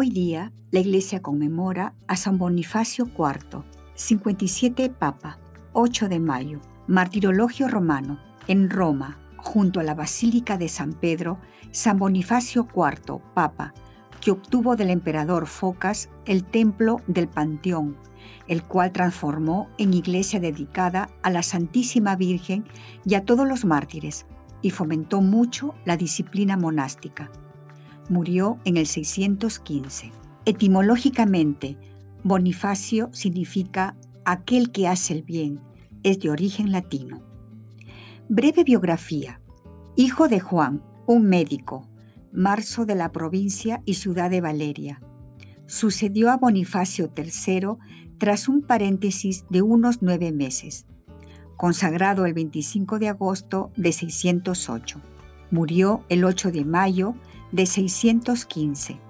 Hoy día, la Iglesia conmemora a San Bonifacio IV, 57 Papa, 8 de mayo, Martirologio Romano, en Roma, junto a la Basílica de San Pedro, San Bonifacio IV, Papa, que obtuvo del emperador Focas el templo del Panteón, el cual transformó en iglesia dedicada a la Santísima Virgen y a todos los mártires, y fomentó mucho la disciplina monástica murió en el 615. Etimológicamente, Bonifacio significa aquel que hace el bien, es de origen latino. Breve biografía. Hijo de Juan, un médico, marzo de la provincia y ciudad de Valeria. Sucedió a Bonifacio III tras un paréntesis de unos nueve meses. Consagrado el 25 de agosto de 608. Murió el 8 de mayo de 615.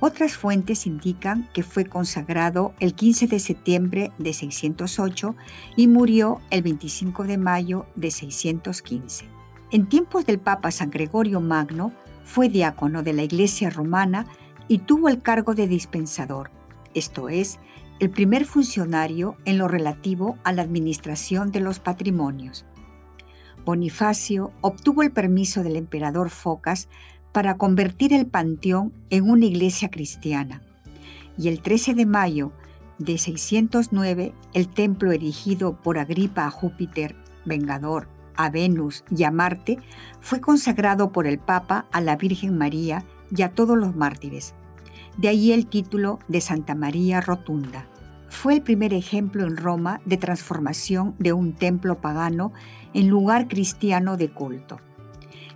Otras fuentes indican que fue consagrado el 15 de septiembre de 608 y murió el 25 de mayo de 615. En tiempos del Papa San Gregorio Magno, fue diácono de la Iglesia romana y tuvo el cargo de dispensador, esto es, el primer funcionario en lo relativo a la administración de los patrimonios. Bonifacio obtuvo el permiso del emperador Focas para convertir el panteón en una iglesia cristiana. Y el 13 de mayo de 609, el templo erigido por Agripa a Júpiter, Vengador, a Venus y a Marte, fue consagrado por el Papa a la Virgen María y a todos los mártires. De ahí el título de Santa María Rotunda. Fue el primer ejemplo en Roma de transformación de un templo pagano en lugar cristiano de culto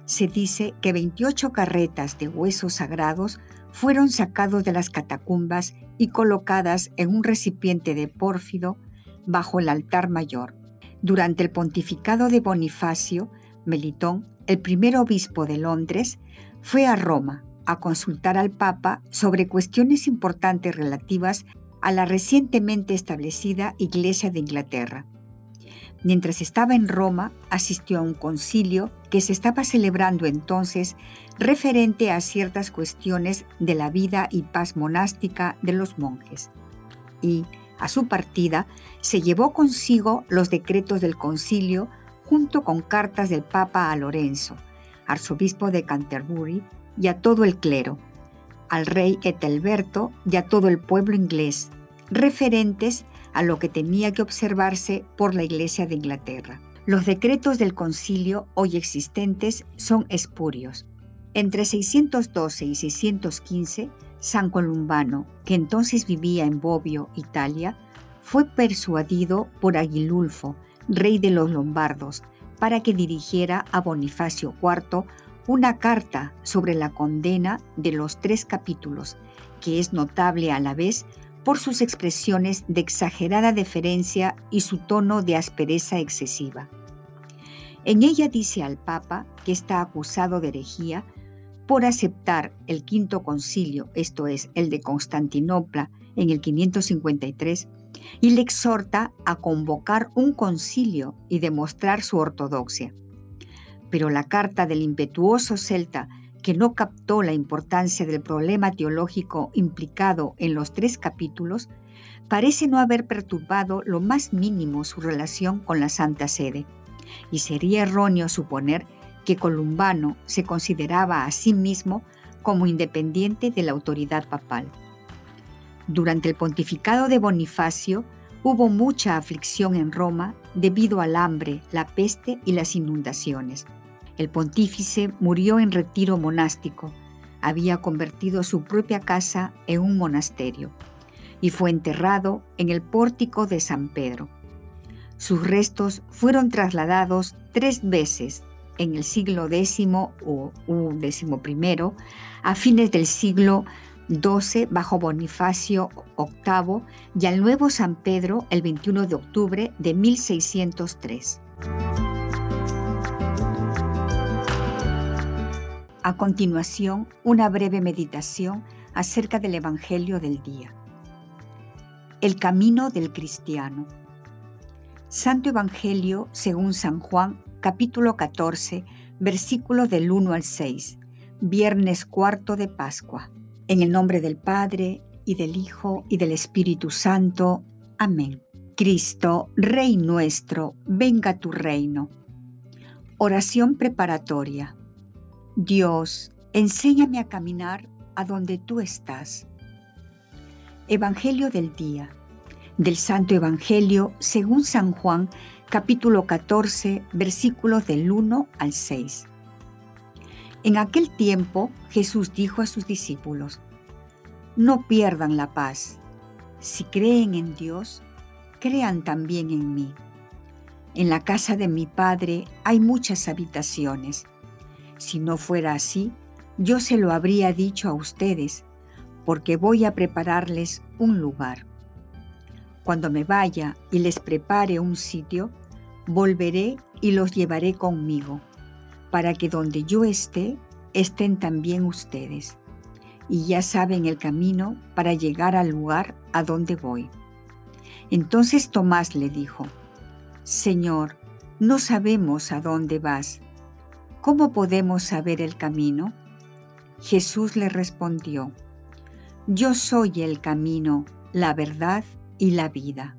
se dice que 28 carretas de huesos sagrados fueron sacados de las catacumbas y colocadas en un recipiente de pórfido bajo el altar mayor. Durante el pontificado de Bonifacio, Melitón, el primer obispo de Londres, fue a Roma a consultar al Papa sobre cuestiones importantes relativas a la recientemente establecida Iglesia de Inglaterra. Mientras estaba en Roma, asistió a un concilio que se estaba celebrando entonces referente a ciertas cuestiones de la vida y paz monástica de los monjes. Y, a su partida, se llevó consigo los decretos del concilio junto con cartas del Papa a Lorenzo, arzobispo de Canterbury, y a todo el clero, al rey Etelberto y a todo el pueblo inglés, referentes a lo que tenía que observarse por la Iglesia de Inglaterra. Los decretos del concilio hoy existentes son espurios. Entre 612 y 615, San Columbano, que entonces vivía en Bobbio, Italia, fue persuadido por Aguilulfo, rey de los lombardos, para que dirigiera a Bonifacio IV una carta sobre la condena de los tres capítulos, que es notable a la vez por sus expresiones de exagerada deferencia y su tono de aspereza excesiva. En ella dice al Papa que está acusado de herejía por aceptar el quinto concilio, esto es, el de Constantinopla, en el 553, y le exhorta a convocar un concilio y demostrar su ortodoxia. Pero la carta del impetuoso celta que no captó la importancia del problema teológico implicado en los tres capítulos, parece no haber perturbado lo más mínimo su relación con la Santa Sede, y sería erróneo suponer que Columbano se consideraba a sí mismo como independiente de la autoridad papal. Durante el pontificado de Bonifacio hubo mucha aflicción en Roma debido al hambre, la peste y las inundaciones. El pontífice murió en retiro monástico, había convertido su propia casa en un monasterio y fue enterrado en el pórtico de San Pedro. Sus restos fueron trasladados tres veces en el siglo X o XI a fines del siglo 12 bajo Bonifacio VIII y al nuevo San Pedro el 21 de octubre de 1603. A continuación, una breve meditación acerca del Evangelio del día. El camino del cristiano. Santo Evangelio según San Juan, capítulo 14, versículos del 1 al 6, viernes cuarto de Pascua. En el nombre del Padre, y del Hijo, y del Espíritu Santo. Amén. Cristo, Rey nuestro, venga tu reino. Oración preparatoria. Dios, enséñame a caminar a donde tú estás. Evangelio del día. Del Santo Evangelio según San Juan, capítulo 14, versículos del 1 al 6. En aquel tiempo Jesús dijo a sus discípulos, No pierdan la paz. Si creen en Dios, crean también en mí. En la casa de mi Padre hay muchas habitaciones. Si no fuera así, yo se lo habría dicho a ustedes, porque voy a prepararles un lugar. Cuando me vaya y les prepare un sitio, volveré y los llevaré conmigo para que donde yo esté, estén también ustedes. Y ya saben el camino para llegar al lugar a donde voy. Entonces Tomás le dijo, Señor, no sabemos a dónde vas. ¿Cómo podemos saber el camino? Jesús le respondió, Yo soy el camino, la verdad y la vida.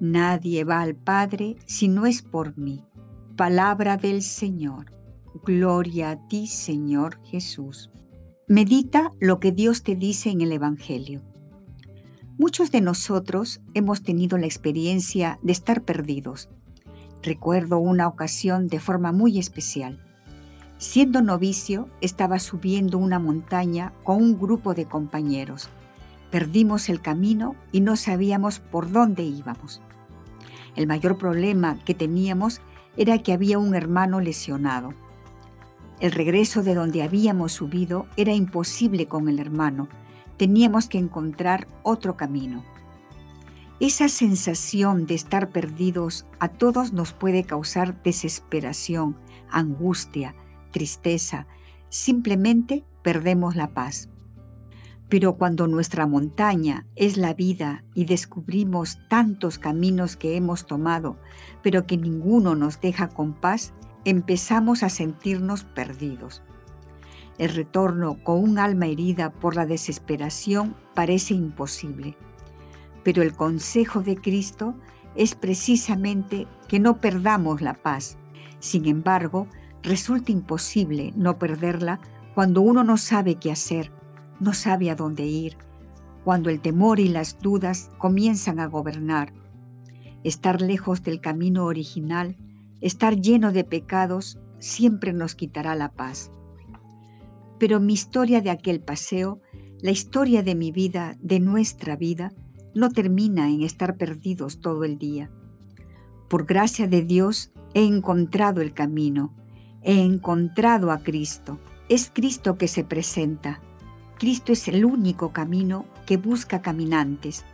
Nadie va al Padre si no es por mí. Palabra del Señor. Gloria a ti, Señor Jesús. Medita lo que Dios te dice en el Evangelio. Muchos de nosotros hemos tenido la experiencia de estar perdidos. Recuerdo una ocasión de forma muy especial. Siendo novicio, estaba subiendo una montaña con un grupo de compañeros. Perdimos el camino y no sabíamos por dónde íbamos. El mayor problema que teníamos era que había un hermano lesionado. El regreso de donde habíamos subido era imposible con el hermano. Teníamos que encontrar otro camino. Esa sensación de estar perdidos a todos nos puede causar desesperación, angustia, tristeza. Simplemente perdemos la paz. Pero cuando nuestra montaña es la vida y descubrimos tantos caminos que hemos tomado, pero que ninguno nos deja con paz, empezamos a sentirnos perdidos. El retorno con un alma herida por la desesperación parece imposible, pero el consejo de Cristo es precisamente que no perdamos la paz. Sin embargo, resulta imposible no perderla cuando uno no sabe qué hacer, no sabe a dónde ir, cuando el temor y las dudas comienzan a gobernar. Estar lejos del camino original Estar lleno de pecados siempre nos quitará la paz. Pero mi historia de aquel paseo, la historia de mi vida, de nuestra vida, no termina en estar perdidos todo el día. Por gracia de Dios he encontrado el camino, he encontrado a Cristo. Es Cristo que se presenta. Cristo es el único camino que busca caminantes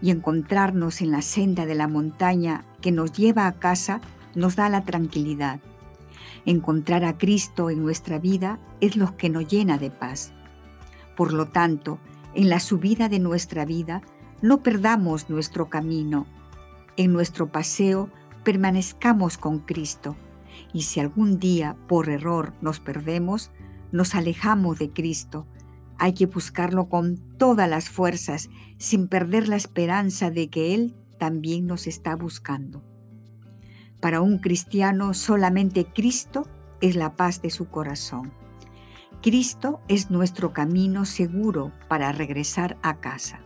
y encontrarnos en la senda de la montaña que nos lleva a casa nos da la tranquilidad. Encontrar a Cristo en nuestra vida es lo que nos llena de paz. Por lo tanto, en la subida de nuestra vida, no perdamos nuestro camino. En nuestro paseo, permanezcamos con Cristo. Y si algún día, por error, nos perdemos, nos alejamos de Cristo, hay que buscarlo con todas las fuerzas, sin perder la esperanza de que Él también nos está buscando. Para un cristiano solamente Cristo es la paz de su corazón. Cristo es nuestro camino seguro para regresar a casa.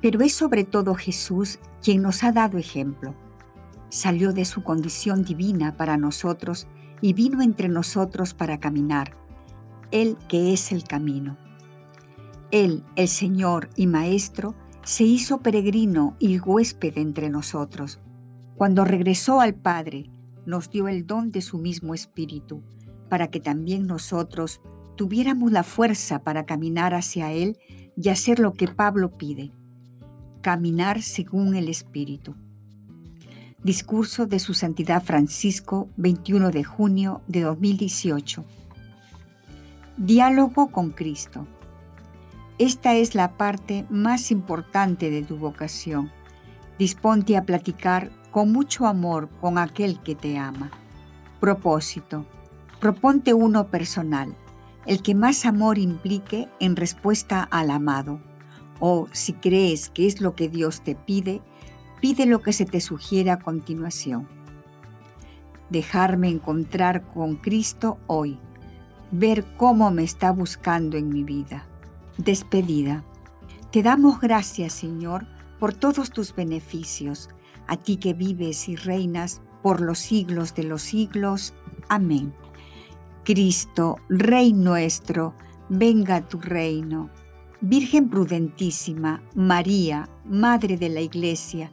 Pero es sobre todo Jesús quien nos ha dado ejemplo. Salió de su condición divina para nosotros y vino entre nosotros para caminar. Él que es el camino. Él, el Señor y Maestro, se hizo peregrino y huésped entre nosotros. Cuando regresó al Padre, nos dio el don de su mismo Espíritu, para que también nosotros tuviéramos la fuerza para caminar hacia Él y hacer lo que Pablo pide, caminar según el Espíritu. Discurso de Su Santidad Francisco, 21 de junio de 2018. Diálogo con Cristo. Esta es la parte más importante de tu vocación. Disponte a platicar con mucho amor con aquel que te ama. Propósito. Proponte uno personal, el que más amor implique en respuesta al amado. O si crees que es lo que Dios te pide, pide lo que se te sugiere a continuación. Dejarme encontrar con Cristo hoy, ver cómo me está buscando en mi vida. Despedida. Te damos gracias, Señor, por todos tus beneficios, a ti que vives y reinas por los siglos de los siglos. Amén. Cristo, Rey nuestro, venga a tu reino. Virgen prudentísima, María, Madre de la Iglesia,